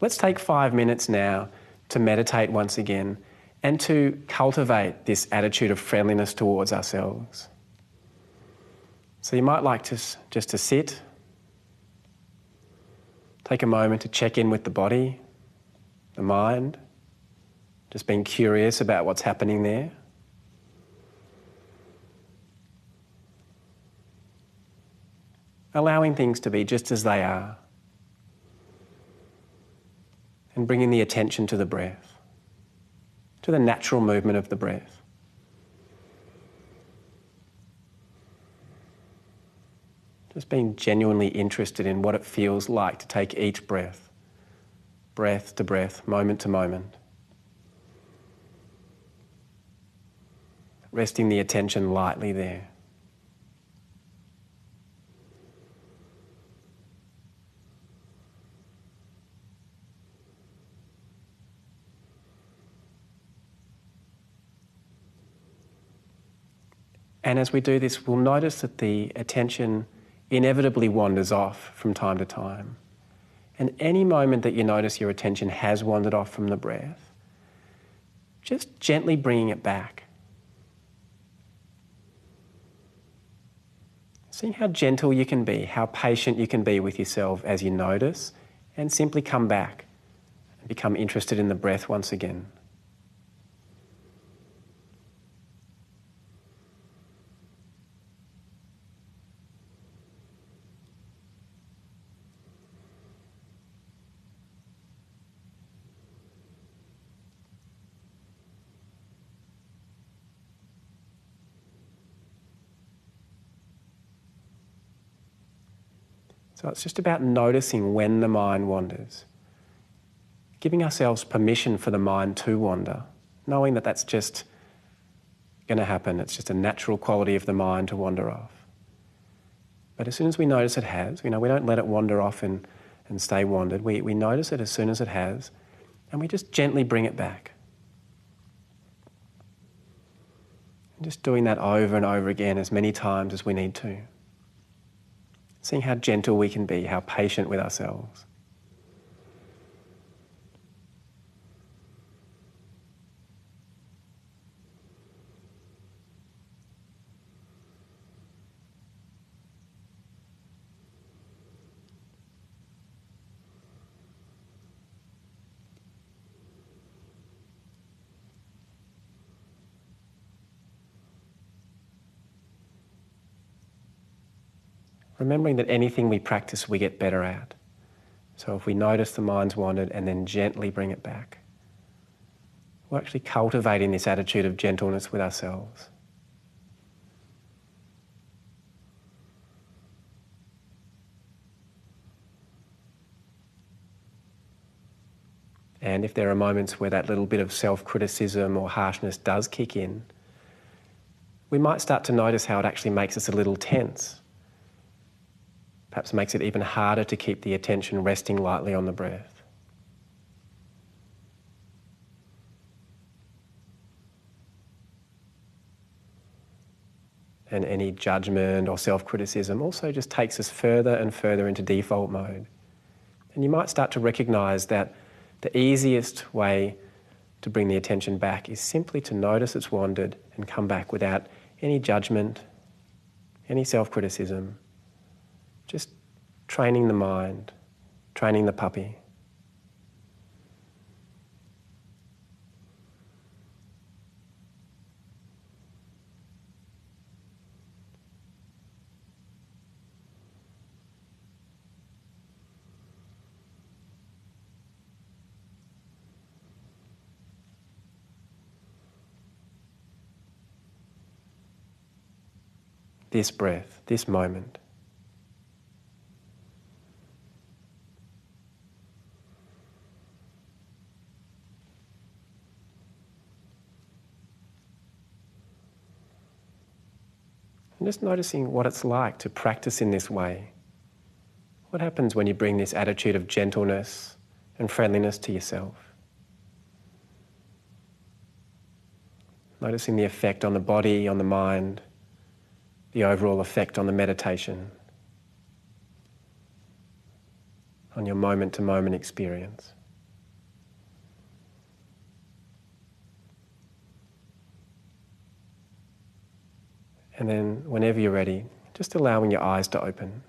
Let's take five minutes now to meditate once again and to cultivate this attitude of friendliness towards ourselves. So you might like to just to sit, take a moment to check in with the body, the mind, just being curious about what's happening there. Allowing things to be just as they are. And bringing the attention to the breath, to the natural movement of the breath. Just being genuinely interested in what it feels like to take each breath, breath to breath, moment to moment. resting the attention lightly there. And as we do this, we'll notice that the attention inevitably wanders off from time to time. And any moment that you notice your attention has wandered off from the breath, just gently bringing it back. Seeing how gentle you can be, how patient you can be with yourself as you notice, and simply come back and become interested in the breath once again. So it's just about noticing when the mind wanders, giving ourselves permission for the mind to wander, knowing that that's just going to happen. It's just a natural quality of the mind to wander off. But as soon as we notice it has, you know, we don't let it wander off and, and stay wandered. We, we notice it as soon as it has, and we just gently bring it back. And just doing that over and over again as many times as we need to seeing how gentle we can be, how patient with ourselves. Remembering that anything we practice, we get better at. So if we notice the mind's wandered and then gently bring it back, we're actually cultivating this attitude of gentleness with ourselves. And if there are moments where that little bit of self criticism or harshness does kick in, we might start to notice how it actually makes us a little tense perhaps makes it even harder to keep the attention resting lightly on the breath. And any judgment or self criticism also just takes us further and further into default mode. And you might start to recognize that the easiest way to bring the attention back is simply to notice it's wandered and come back without any judgment, any self criticism. Just training the mind, training the puppy. This breath, this moment. Just noticing what it's like to practice in this way. What happens when you bring this attitude of gentleness and friendliness to yourself? Noticing the effect on the body, on the mind, the overall effect on the meditation, on your moment to moment experience. And then, whenever you're ready, just allowing your eyes to open.